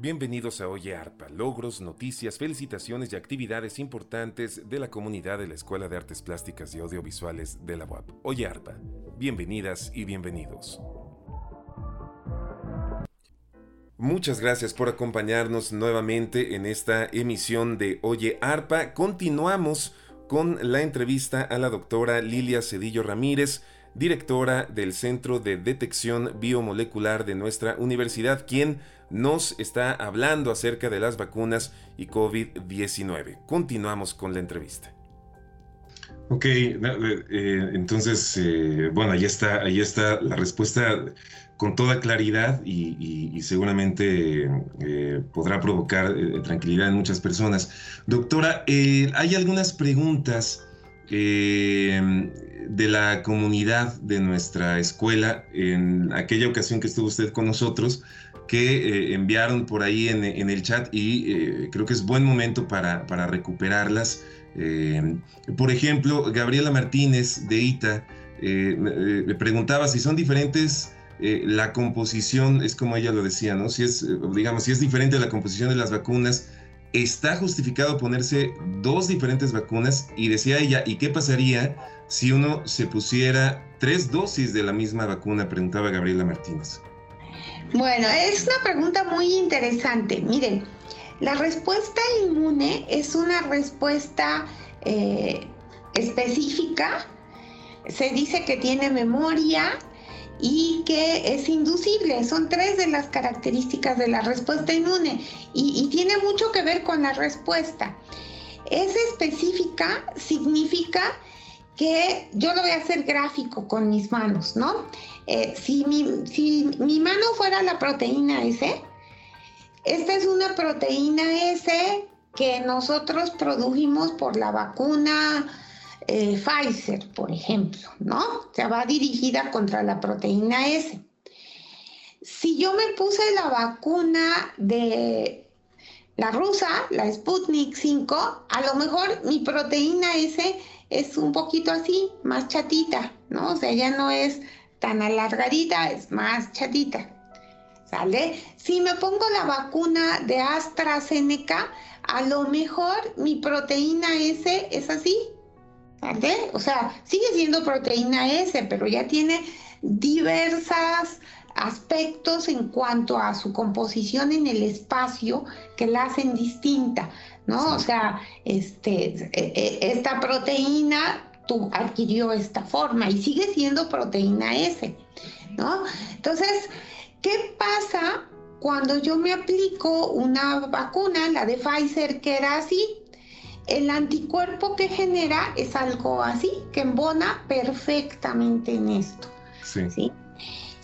Bienvenidos a Oye Arpa, logros, noticias, felicitaciones y actividades importantes de la comunidad de la Escuela de Artes Plásticas y Audiovisuales de la UAP. Oye Arpa, bienvenidas y bienvenidos. Muchas gracias por acompañarnos nuevamente en esta emisión de Oye Arpa. Continuamos con la entrevista a la doctora Lilia Cedillo Ramírez, directora del Centro de Detección Biomolecular de nuestra universidad, quien nos está hablando acerca de las vacunas y COVID-19. Continuamos con la entrevista. Ok, eh, eh, entonces, eh, bueno, ahí está, ahí está la respuesta con toda claridad y, seguramente podrá provocar tranquilidad en muchas personas. Doctora, hay algunas preguntas de la comunidad de nuestra escuela en aquella ocasión que estuvo usted con nosotros que eh, enviaron por ahí en, el chat y eh, creo que es buen momento para, recuperarlas. Eh, por ejemplo, Gabriela Martínez de ITA me preguntaba si son diferentes la composición, es como ella lo decía, ¿no? Si es, digamos, si es diferente la composición de las vacunas, está justificado ponerse dos diferentes vacunas y decía ella, ¿y qué pasaría si uno se pusiera tres dosis de la misma vacuna? Preguntaba Gabriela Martínez. Bueno, es una pregunta muy interesante. Miren, la respuesta inmune es una respuesta eh, específica. Se dice que tiene memoria y que es inducible. Son tres de las características de la respuesta inmune y, y tiene mucho que ver con la respuesta. Es específica significa que yo lo voy a hacer gráfico con mis manos, ¿no? Eh, si, mi, mano fuera la proteína S, esta es una proteína S que nosotros produjimos por la vacuna eh, Pfizer, por ejemplo, ¿no? O sea, va dirigida contra la proteína S. Si yo me puse la vacuna de la rusa, la Sputnik 5, a lo mejor mi proteína S es un poquito así, más chatita, ¿no? O sea, ya no es tan alargadita, es más chatita. ¿Sale? Si me pongo la vacuna de AstraZeneca, a lo mejor mi proteína S es así. ¿Sale? O sea, sigue siendo proteína S, pero ya tiene diversas aspectos en cuanto a su composición en el espacio que la hacen distinta, ¿no? O sea, este, e, e, esta proteína tú adquirió esta forma y sigue siendo proteína S, ¿no? Entonces, ¿qué pasa cuando yo me aplico una vacuna, la de Pfizer, que era así? El anticuerpo que genera es algo así, que embona perfectamente en esto. ¿sí?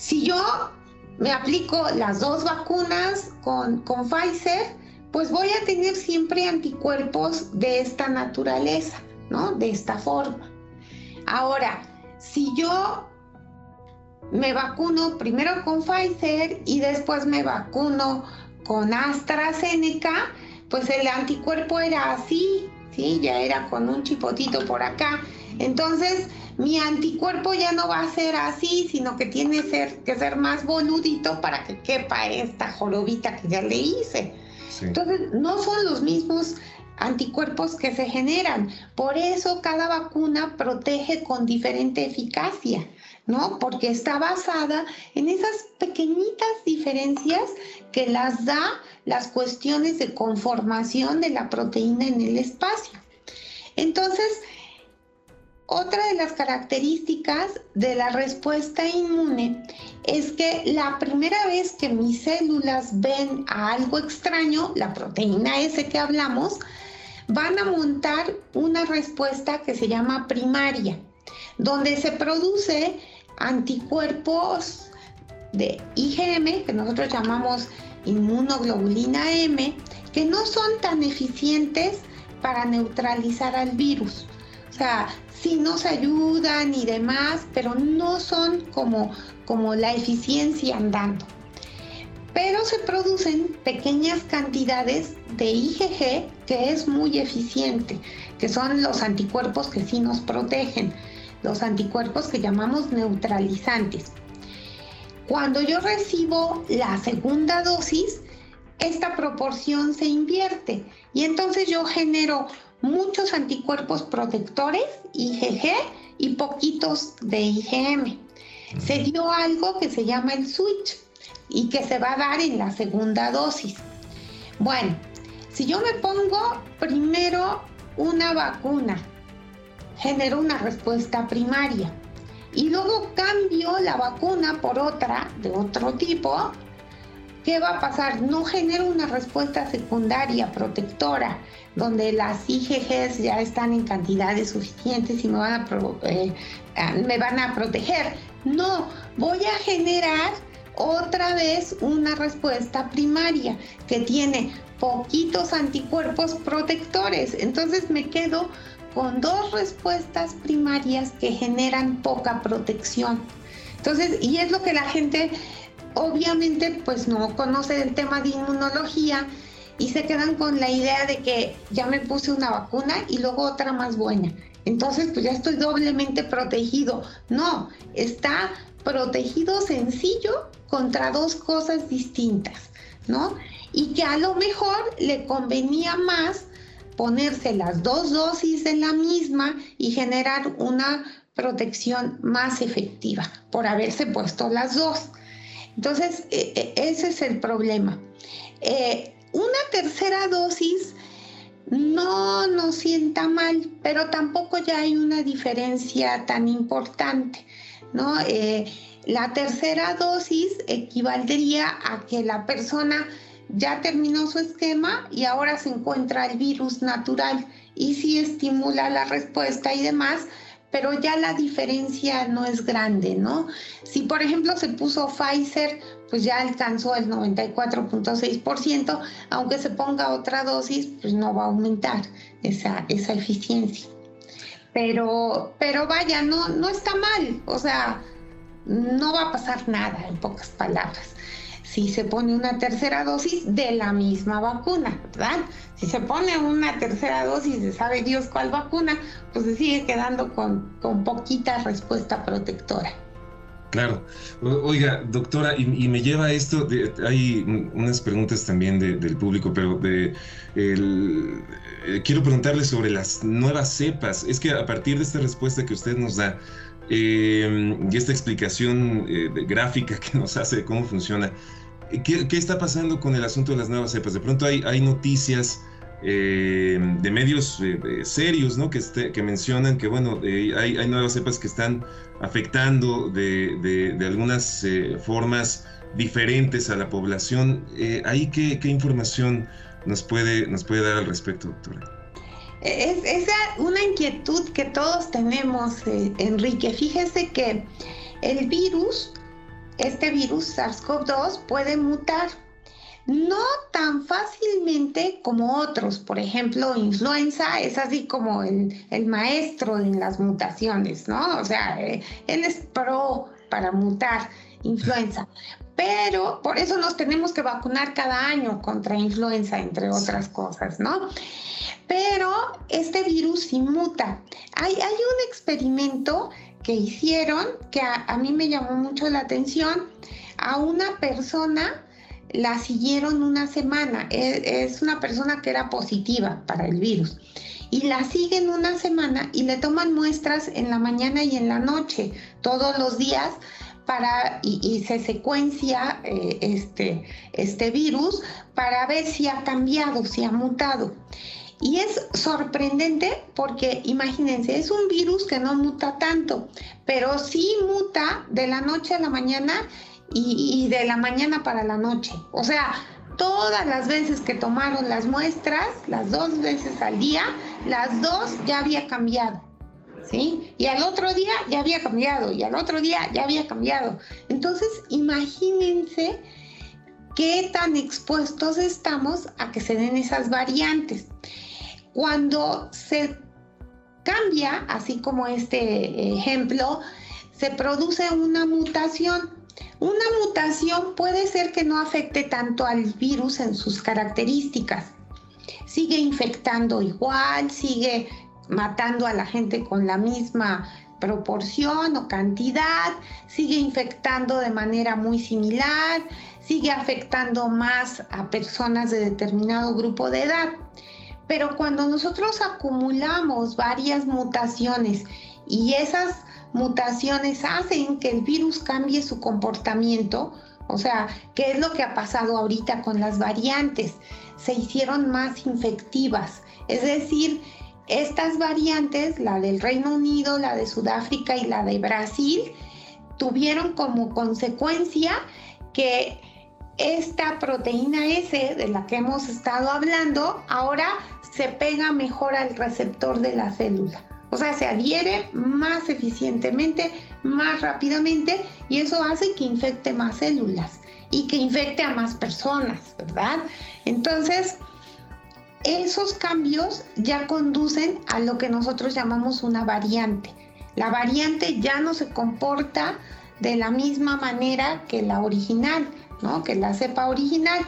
Si yo me aplico las dos vacunas con, con Pfizer, pues voy a tener siempre anticuerpos de esta naturaleza, ¿no? De esta forma. Ahora, si yo me vacuno primero con Pfizer y después me vacuno con AstraZeneca, pues el anticuerpo era así, ¿sí? Ya era con un chipotito por acá. Entonces, mi anticuerpo ya no va a ser así, sino que tiene que ser más boludito para que quepa esta jorobita que ya le hice. Entonces, no son los mismos anticuerpos que se generan. Por eso cada vacuna protege con diferente eficacia, ¿no? Porque está basada en esas pequeñitas diferencias que las da las cuestiones de conformación de la proteína en el espacio. Entonces, otra de las características de la respuesta inmune es que la primera vez que mis células ven a algo extraño, la proteína S que hablamos, van a montar una respuesta que se llama primaria, donde se produce anticuerpos de IgM, que nosotros llamamos inmunoglobulina M, que no son tan eficientes para neutralizar al virus. O sea, sí nos ayudan y demás, pero no son como, como la eficiencia andando. Pero se producen pequeñas cantidades de IgG que es muy eficiente, que son los anticuerpos que sí nos protegen, los anticuerpos que llamamos neutralizantes. Cuando yo recibo la segunda dosis, esta proporción se invierte y entonces yo genero muchos anticuerpos protectores, IgG, y poquitos de IgM. Se dio algo que se llama el switch y que se va a dar en la segunda dosis. Bueno, si yo me pongo primero una vacuna, genero una respuesta primaria y luego cambio la vacuna por otra de otro tipo, ¿qué va a pasar? No genero una respuesta secundaria protectora, donde las IgGs ya están en cantidades suficientes y me van a, eh, me van a proteger. No, voy a generar otra vez una respuesta primaria que tiene poquitos anticuerpos protectores. Entonces me quedo con dos respuestas primarias que generan poca protección. Entonces, y es lo que la gente obviamente pues no conoce el tema de inmunología y se quedan con la idea de que ya me puse una vacuna y luego otra más buena. Entonces, pues ya estoy doblemente protegido. No, está protegido sencillo contra dos cosas distintas, ¿no? Y que a lo mejor le convenía más ponerse las dos dosis de la misma y generar una protección más efectiva por haberse puesto las dos. Entonces, e, e, ese es el problema. Eh, una tercera dosis no nos sienta mal, pero tampoco ya hay una diferencia tan importante, ¿no? Eh, la tercera dosis equivaldría a que la persona ya terminó su esquema y ahora se encuentra el virus natural y sí estimula la respuesta y demás, pero ya la diferencia no es grande, ¿no? Si por ejemplo se puso Pfizer, pues ya alcanzó el 94.6%, aunque se ponga otra dosis, pues no va a aumentar esa, esa eficiencia. Pero, pero vaya, no, no está mal, o sea, no va a pasar nada, en pocas palabras si se pone una tercera dosis de la misma vacuna, ¿verdad? Si se pone una tercera dosis de sabe Dios cuál vacuna, pues se sigue quedando con, con poquita respuesta protectora. Claro. Oiga, doctora, y, me lleva a esto, hay unas preguntas también del público, pero de, eh, quiero preguntarle sobre las nuevas cepas. Es que a partir de esta respuesta que usted nos da eh, y esta explicación eh, gráfica que nos hace de cómo funciona, ¿Qué, está pasando con el asunto de las nuevas cepas? De pronto hay noticias eh, de medios eh, serios ¿no? que, este, que mencionan que bueno, eh, hay, nuevas cepas que están afectando de, de, algunas formas diferentes a la población. ¿Ahí qué, qué, información nos puede, nos puede dar al respecto, doctora? Es, es una inquietud que todos tenemos, Enrique. Fíjese que el virus este virus SARS-CoV-2 puede mutar. No tan fácilmente como otros, por ejemplo, influenza es así como el, maestro en las mutaciones, ¿no? O sea, eh, él es pro para mutar influenza. Pero por eso nos tenemos que vacunar cada año contra influenza, entre otras cosas, ¿no? Pero este virus sí muta. Hay, hay un experimento que hicieron, que a, mí me llamó mucho la atención. A una persona la siguieron una semana. E, es, una persona que era positiva para el virus. Y la siguen una semana y le toman muestras en la mañana y en la noche, todos los días, para, y, se secuencia eh, este, este virus para ver si ha cambiado, si ha mutado. Y es sorprendente porque imagínense, es un virus que no muta tanto, pero sí muta de la noche a la mañana y, de la mañana para la noche. O sea, todas las veces que tomaron las muestras, las dos veces al día, las dos ya había cambiado. ¿Sí? Y al otro día ya había cambiado, y al otro día ya había cambiado. Entonces, imagínense qué tan expuestos estamos a que se den esas variantes. Cuando se cambia, así como este ejemplo, se produce una mutación. Una mutación puede ser que no afecte tanto al virus en sus características. Sigue infectando igual, sigue matando a la gente con la misma proporción o cantidad, sigue infectando de manera muy similar, sigue afectando más a personas de determinado grupo de edad. Pero cuando nosotros acumulamos varias mutaciones y esas mutaciones hacen que el virus cambie su comportamiento, o sea, ¿qué es lo que ha pasado ahorita con las variantes? Se hicieron más infectivas, es decir, estas variantes, la del Reino Unido, la de Sudáfrica y la de Brasil, tuvieron como consecuencia que esta proteína S de la que hemos estado hablando ahora se pega mejor al receptor de la célula. O sea, se adhiere más eficientemente, más rápidamente y eso hace que infecte más células y que infecte a más personas, ¿verdad? Entonces, esos cambios ya conducen a lo que nosotros llamamos una variante. La variante ya no se comporta de la misma manera que la original, ¿no? Que la cepa original.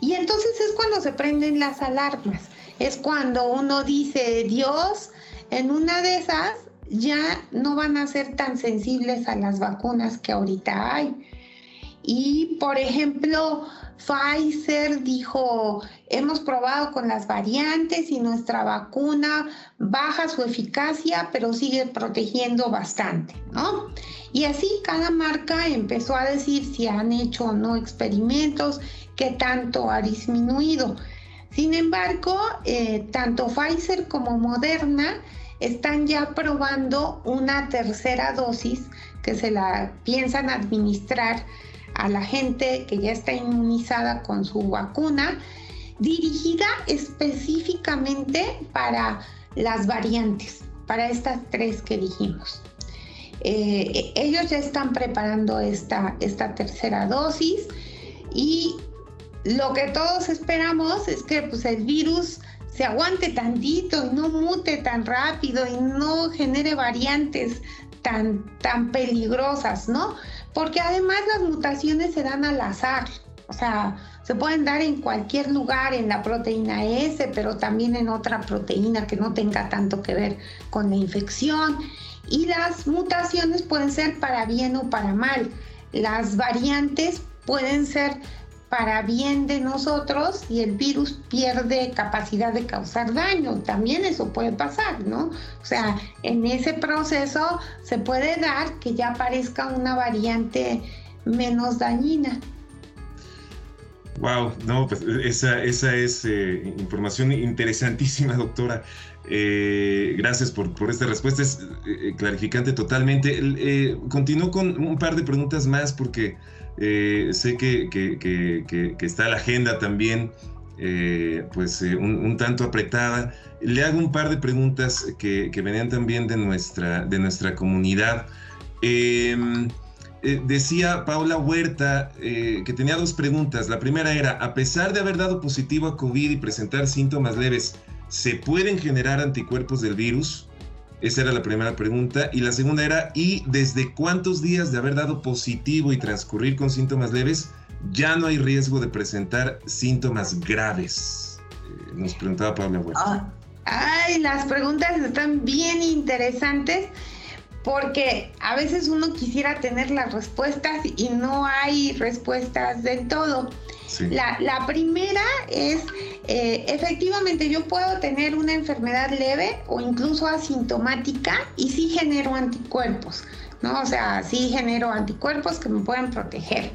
Y entonces es cuando se prenden las alarmas. Es cuando uno dice, Dios, en una de esas ya no van a ser tan sensibles a las vacunas que ahorita hay. Y, por ejemplo, Pfizer dijo, hemos probado con las variantes y nuestra vacuna baja su eficacia, pero sigue protegiendo bastante, ¿no? Y así cada marca empezó a decir si han hecho o no experimentos, qué tanto ha disminuido. Sin embargo, eh, tanto Pfizer como Moderna están ya probando una tercera dosis que se la piensan administrar a la gente que ya está inmunizada con su vacuna, dirigida específicamente para las variantes, para estas tres que dijimos. Eh, ellos ya están preparando esta, esta tercera dosis y lo que todos esperamos es que pues, el virus se aguante tantito y no mute tan rápido y no genere variantes tan, tan peligrosas, ¿no? Porque además las mutaciones se dan al azar, o sea, se pueden dar en cualquier lugar, en la proteína S, pero también en otra proteína que no tenga tanto que ver con la infección. Y las mutaciones pueden ser para bien o para mal. Las variantes pueden ser para bien de nosotros y el virus pierde capacidad de causar daño. También eso puede pasar, ¿no? O sea, en ese proceso se puede dar que ya aparezca una variante menos dañina. Wow, no, pues esa, esa es eh, información interesantísima, doctora. Eh, gracias por, por, esta respuesta, es eh, clarificante totalmente. continúo con un par de preguntas más porque eh, sé que, está la agenda también, eh, pues eh, un, tanto apretada. Le hago un par de preguntas que, venían también de nuestra, de nuestra comunidad. Em, decía Paula Huerta que tenía dos preguntas. La primera era, a pesar de haber dado positivo a COVID y presentar síntomas leves, ¿se pueden generar anticuerpos del virus? Esa era la primera pregunta. Y la segunda era, ¿y desde cuántos días de haber dado positivo y transcurrir con síntomas leves ya no hay riesgo de presentar síntomas graves? Eh, nos preguntaba Pablo ah, ay, las preguntas están bien interesantes porque a veces uno quisiera tener las respuestas y no hay respuestas del todo. La, primera es, eh, efectivamente, yo puedo tener una enfermedad leve o incluso asintomática y sí genero anticuerpos, ¿no? O sea, sí genero anticuerpos que me pueden proteger.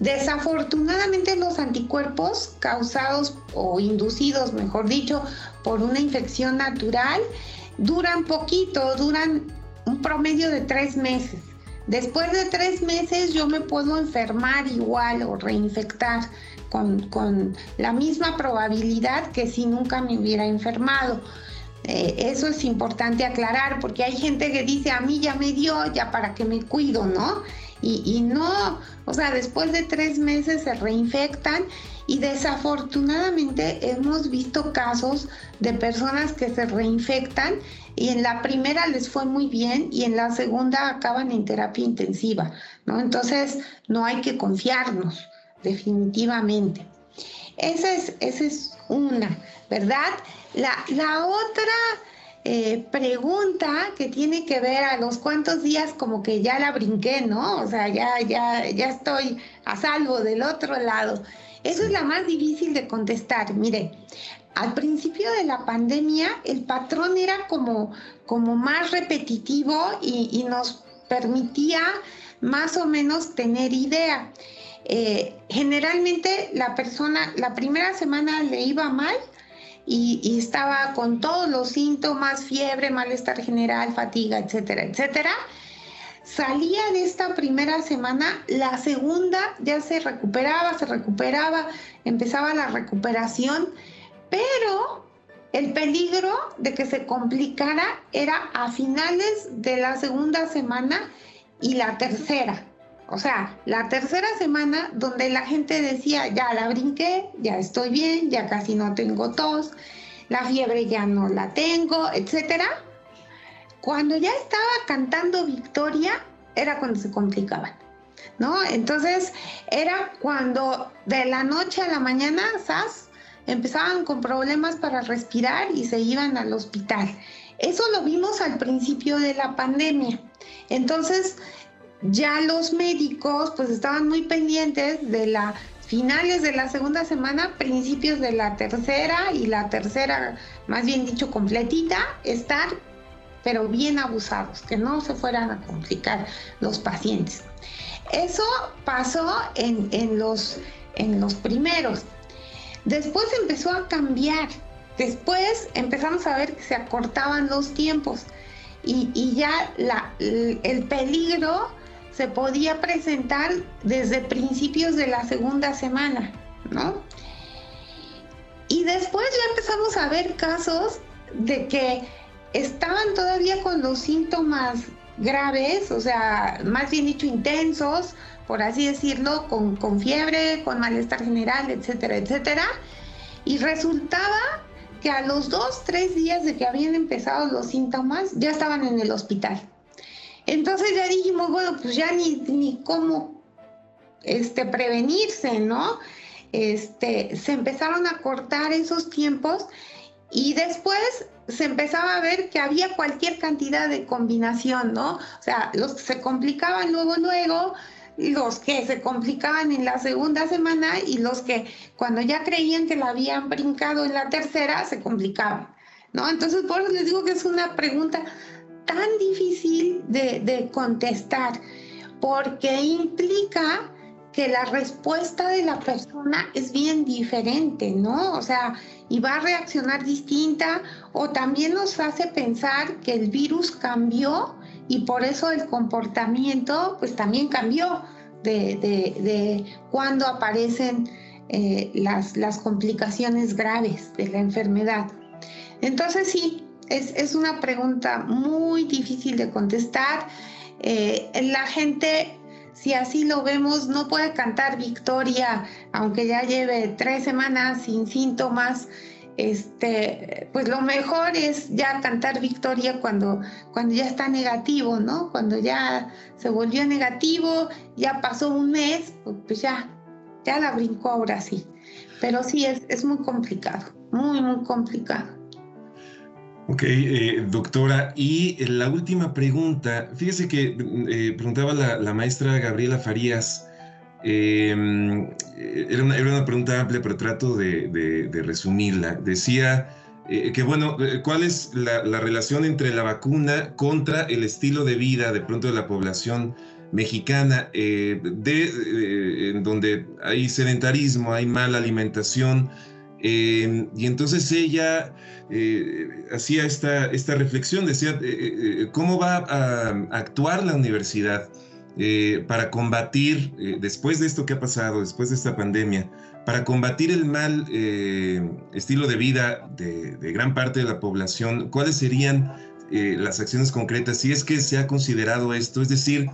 Desafortunadamente los anticuerpos causados o inducidos, mejor dicho, por una infección natural, duran poquito, duran un promedio de tres meses. Después de tres meses yo me puedo enfermar igual o reinfectar con, la misma probabilidad que si nunca me hubiera enfermado. Eh, eso es importante aclarar porque hay gente que dice a mí ya me dio, ya para que me cuido, ¿no? Y, y no, o sea, después de tres meses se reinfectan y desafortunadamente hemos visto casos de personas que se reinfectan y en la primera les fue muy bien y en la segunda acaban en terapia intensiva, ¿no? Entonces no hay que confiarnos, definitivamente. Esa es, esa es una, ¿verdad? La, la otra eh, pregunta que tiene que ver a los cuantos días como que ya la brinqué, ¿no? O sea, ya, ya, ya estoy a salvo del otro lado. Eso es la más difícil de contestar. Mire, al principio de la pandemia el patrón era como, como más repetitivo y, nos permitía más o menos tener idea. Eh, generalmente la persona, la primera semana le iba mal y, y, estaba con todos los síntomas, fiebre, malestar general, fatiga, etcétera, etcétera. Salía de esta primera semana, la segunda ya se recuperaba, se recuperaba, empezaba la recuperación pero el peligro de que se complicara era a finales de la segunda semana y la tercera. O sea, la tercera semana donde la gente decía, ya la brinqué, ya estoy bien, ya casi no tengo tos, la fiebre ya no la tengo, etc. Cuando ya estaba cantando victoria, era cuando se complicaban. ¿No? Entonces era cuando de la noche a la mañana, ¿sabes? Empezaban con problemas para respirar y se iban al hospital. Eso lo vimos al principio de la pandemia. Entonces, ya los médicos pues estaban muy pendientes de las finales de la segunda semana, principios de la tercera y la tercera, más bien dicho, completita, estar pero bien abusados, que no se fueran a complicar los pacientes. Eso pasó en, en los, en los primeros. Después empezó a cambiar. Después empezamos a ver que se acortaban los tiempos y, ya el peligro se podía presentar desde principios de la segunda semana, ¿no? Y después ya empezamos a ver casos de que estaban todavía con los síntomas graves, o sea, más bien dicho intensos, por así decirlo, con, fiebre, con malestar general, etcétera, etcétera. Y resultaba que a los dos, tres días de que habían empezado los síntomas, ya estaban en el hospital. Entonces ya dijimos, bueno, pues ya ni, ni cómo este, prevenirse, ¿no? Este, se empezaron a cortar esos tiempos y después se empezaba a ver que había cualquier cantidad de combinación, ¿no? O sea, los que se complicaban luego, luego, los que se complicaban en la segunda semana y los que cuando ya creían que la habían brincado en la tercera se complicaban, ¿no? Entonces, por eso les digo que es una pregunta tan difícil de, de contestar, porque implica que la respuesta de la persona es bien diferente, ¿no? O sea, y va a reaccionar distinta o también nos hace pensar que el virus cambió y por eso el comportamiento pues también cambió de, de, cuando aparecen eh, las, las, complicaciones graves de la enfermedad. Entonces sí, es, es una pregunta muy difícil de contestar. Eh, la gente, si así lo vemos, no puede cantar victoria, aunque ya lleve tres semanas sin síntomas este, pues lo mejor es ya cantar victoria cuando, cuando ya está negativo, ¿no? Cuando ya se volvió negativo, ya pasó un mes, pues ya, ya la brincó ahora sí. Pero sí, es, es muy complicado, muy, muy complicado. Ok, eh, doctora, y la última pregunta, fíjese que eh, preguntaba la maestra Gabriela Farías, Em, era, una, era, una, pregunta amplia, pero trato de, resumirla. Decía eh, que, bueno, eh, ¿cuál es la, relación entre la vacuna contra el estilo de vida de pronto de la población mexicana, eh, de, en donde hay sedentarismo, hay mala alimentación? Em, y entonces ella hacía esta, esta reflexión, decía, ¿cómo va a actuar la universidad? Eh, para combatir, eh, después de esto que ha pasado, después de esta pandemia, para combatir el mal eh, estilo de vida de, gran parte de la población, ¿cuáles serían las acciones concretas si es que se ha considerado esto? Es decir,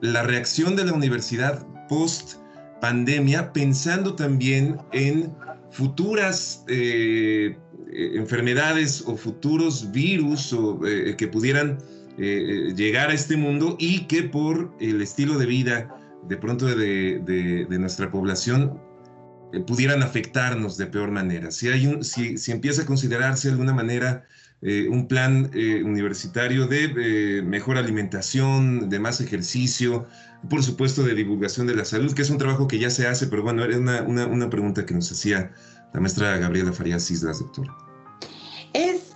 la reacción de la universidad post pandemia, pensando también en futuras enfermedades o futuros virus que pudieran eh, eh, llegar a este mundo y que por el estilo de vida de pronto de, nuestra población eh, pudieran afectarnos de peor manera. Si, hay un, si, si empieza a considerarse de alguna manera eh, un plan eh, universitario de mejor alimentación, de más ejercicio, por supuesto de divulgación de la salud, que es un trabajo que ya se hace, pero bueno, era una, una, una pregunta que nos hacía la maestra Gabriela Farías Islas, doctora. Es,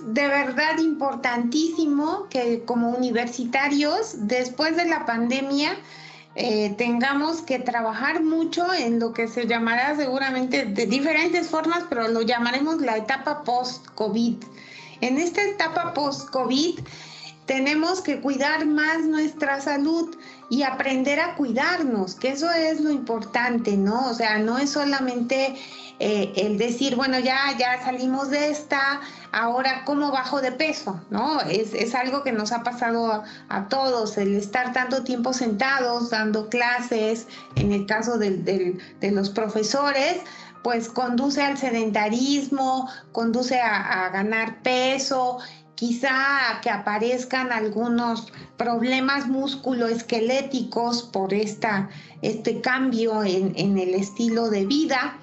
de verdad importantísimo que como universitarios, después de la pandemia, eh, tengamos que trabajar mucho en lo que se llamará seguramente de diferentes formas, pero lo llamaremos la etapa post-COVID. En esta etapa post-COVID tenemos que cuidar más nuestra salud y aprender a cuidarnos, que eso es lo importante, ¿no? O sea, no es solamente eh, el decir, bueno, ya, ya salimos de esta, ahora cómo bajo de peso, ¿no? Es, algo que nos ha pasado a, todos, el estar tanto tiempo sentados, dando clases, en el caso de los profesores, pues conduce al sedentarismo, conduce a, ganar peso, quizá que aparezcan algunos problemas musculoesqueléticos por esta, este cambio en, en el estilo de vida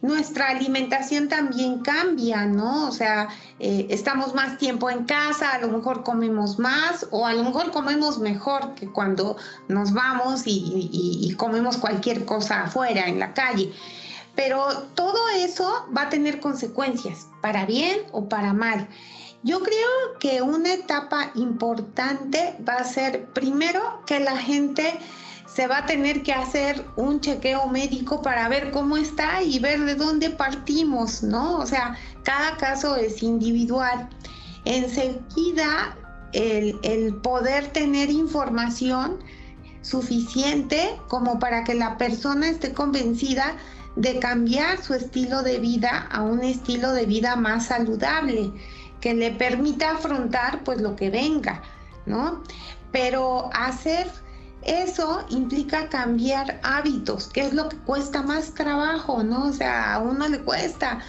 nuestra alimentación también cambia, ¿no? O sea, eh, estamos más tiempo en casa, a lo mejor comemos más o a lo mejor comemos mejor que cuando nos vamos y, comemos cualquier cosa afuera, en la calle. Pero todo eso va a tener consecuencias, para bien o para mal. Yo creo que una etapa importante va a ser primero que la gente se va a tener que hacer un chequeo médico para ver cómo está y ver de dónde partimos, ¿no? O sea, cada caso es individual. Enseguida, el, poder tener información suficiente como para que la persona esté convencida de cambiar su estilo de vida a un estilo de vida más saludable, que le permita afrontar pues lo que venga, ¿no? Pero hacer eso implica cambiar hábitos, que es lo que cuesta más trabajo, ¿no? O sea, a uno le cuesta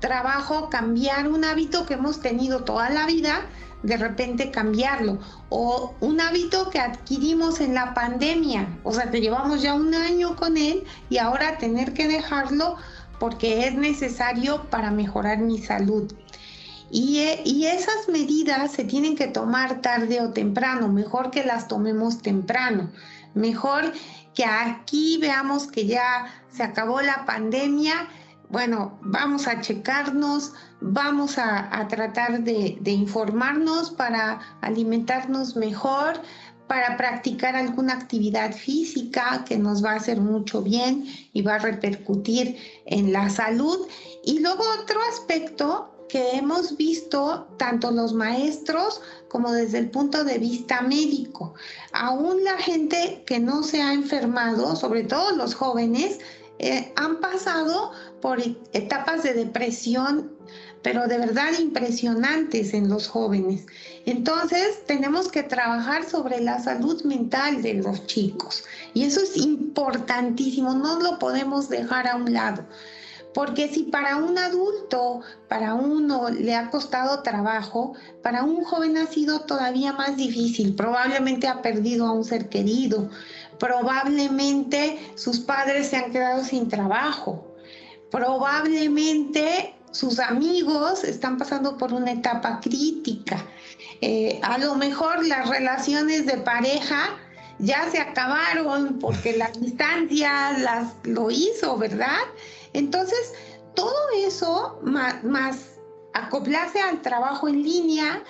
trabajo cambiar un hábito que hemos tenido toda la vida, de repente cambiarlo. O un hábito que adquirimos en la pandemia, o sea, que llevamos ya un año con él y ahora tener que dejarlo porque es necesario para mejorar mi salud. Eh, y, esas medidas se tienen que tomar tarde o temprano, mejor que las tomemos temprano, mejor que aquí veamos que ya se acabó la pandemia, bueno, vamos a checarnos, vamos a, tratar de, de, informarnos para alimentarnos mejor, para practicar alguna actividad física que nos va a hacer mucho bien y va a repercutir en la salud. Y luego otro aspecto que hemos visto tanto los maestros como desde el punto de vista médico. Aún la gente que no se ha enfermado, sobre todo los jóvenes, eh, han pasado por etapas de depresión, pero de verdad impresionantes en los jóvenes. Entonces tenemos que trabajar sobre la salud mental de los chicos y eso es importantísimo, no lo podemos dejar a un lado. Porque si para un adulto, para uno le ha costado trabajo, para un joven ha sido todavía más difícil. Probablemente ha perdido a un ser querido, probablemente sus padres se han quedado sin trabajo, probablemente sus amigos están pasando por una etapa crítica. Eh, a lo mejor las relaciones de pareja ya se acabaron porque la distancia las lo hizo, ¿verdad? Entonces, todo eso, más, acoplarse al trabajo en línea,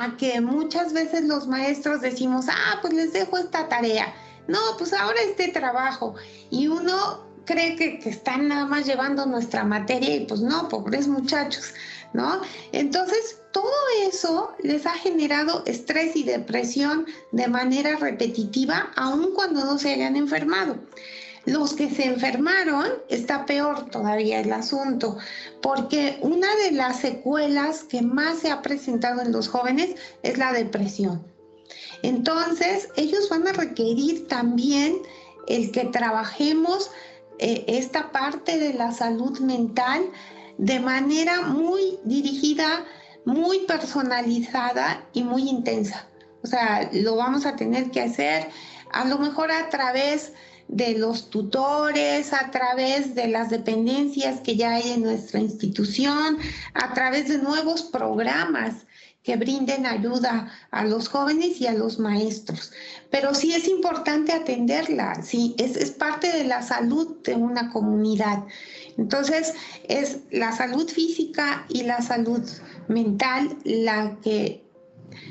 a que muchas veces los maestros decimos, ah, pues les dejo esta tarea. No, pues ahora este trabajo. Y uno cree que, que, están nada más llevando nuestra materia y pues no, pobres muchachos, ¿no? Entonces, todo eso les ha generado estrés y depresión de manera repetitiva, aun cuando no se hayan enfermado. Los que se enfermaron, está peor todavía el asunto, porque una de las secuelas que más se ha presentado en los jóvenes es la depresión. Entonces, ellos van a requerir también el que trabajemos eh, esta parte de la salud mental de manera muy dirigida, muy personalizada y muy intensa. O sea, lo vamos a tener que hacer a lo mejor a través los tutores, a través de las dependencias que ya hay en nuestra institución, a través de nuevos programas que brinden ayuda a los jóvenes y a los maestros. Pero sí es importante atenderla, sí, es, es parte de la salud de una comunidad. Entonces, es la salud física y la salud mental la que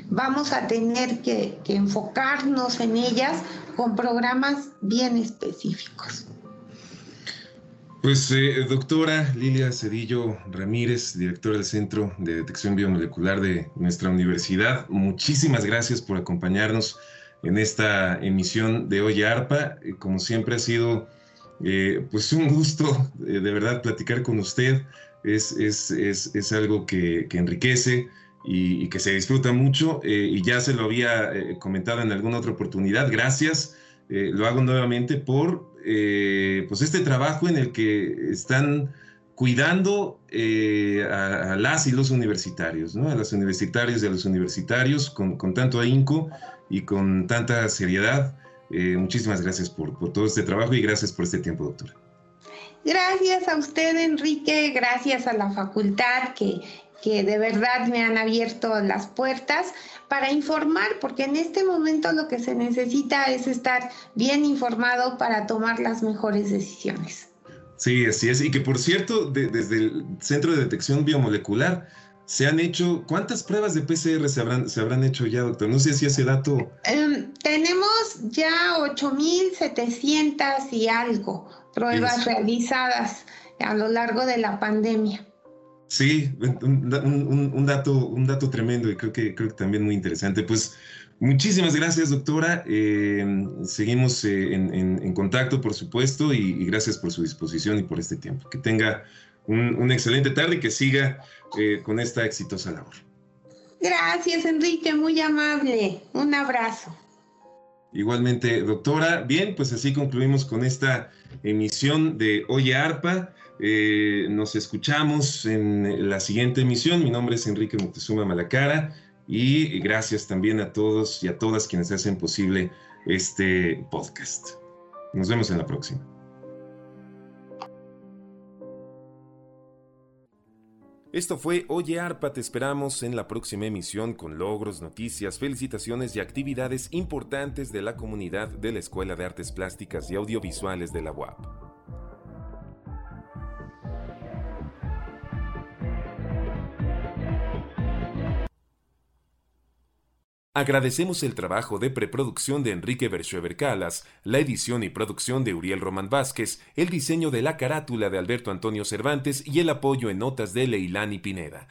vamos a tener que, que enfocarnos en ellas con programas bien específicos. Pues eh, doctora Lilia Cedillo Ramírez, directora del Centro de Detección Biomolecular de nuestra universidad, muchísimas gracias por acompañarnos en esta emisión de Hoy ARPA. Eh, como siempre ha sido eh, pues un gusto de verdad platicar con usted. Es, es, es, es algo que, que enriquece y, y, que se disfruta mucho y ya se lo había comentado en alguna otra oportunidad. Gracias. lo hago nuevamente por eh, pues este trabajo en el que están cuidando eh, a, las y los universitarios, ¿no? a las universitarias y a los universitarios con, tanto ahínco y con tanta seriedad. Eh, muchísimas gracias por, por todo este trabajo y gracias por este tiempo, doctora. Gracias a usted, Enrique, gracias a la facultad que, que de verdad me han abierto las puertas para informar, porque en este momento lo que se necesita es estar bien informado para tomar las mejores decisiones. Sí, así es. Y que por cierto, desde el Centro de Detección Biomolecular se han hecho, ¿cuántas pruebas de PCR se habrán, se habrán hecho ya, doctor? No sé si ese dato... Um, tenemos ya 8.700 y algo pruebas realizadas a lo largo de la pandemia. Sí, un, dato, un dato tremendo y creo que, creo que también muy interesante. Pues muchísimas gracias, doctora. Eh, seguimos eh, en, contacto, por supuesto, y, gracias por su disposición y por este tiempo. Que tenga una excelente tarde y que siga eh, con esta exitosa labor. Gracias, Enrique, muy amable. Un abrazo. Igualmente, doctora. Bien, pues así concluimos con esta emisión de Oye Arpa. Eh, nos escuchamos en la siguiente emisión. Mi nombre es Enrique Moctezuma Malacara y gracias también a todos y a todas quienes hacen posible este podcast. Nos vemos en la próxima. Esto fue Oye Arpa, te esperamos en la próxima emisión con logros, noticias, felicitaciones y actividades importantes de la comunidad de la Escuela de Artes Plásticas y Audiovisuales de la UAP. Agradecemos el trabajo de preproducción de Enrique Berchuever Calas, la edición y producción de Uriel Román Vázquez, el diseño de la carátula de Alberto Antonio Cervantes y el apoyo en notas de Leilani Pineda.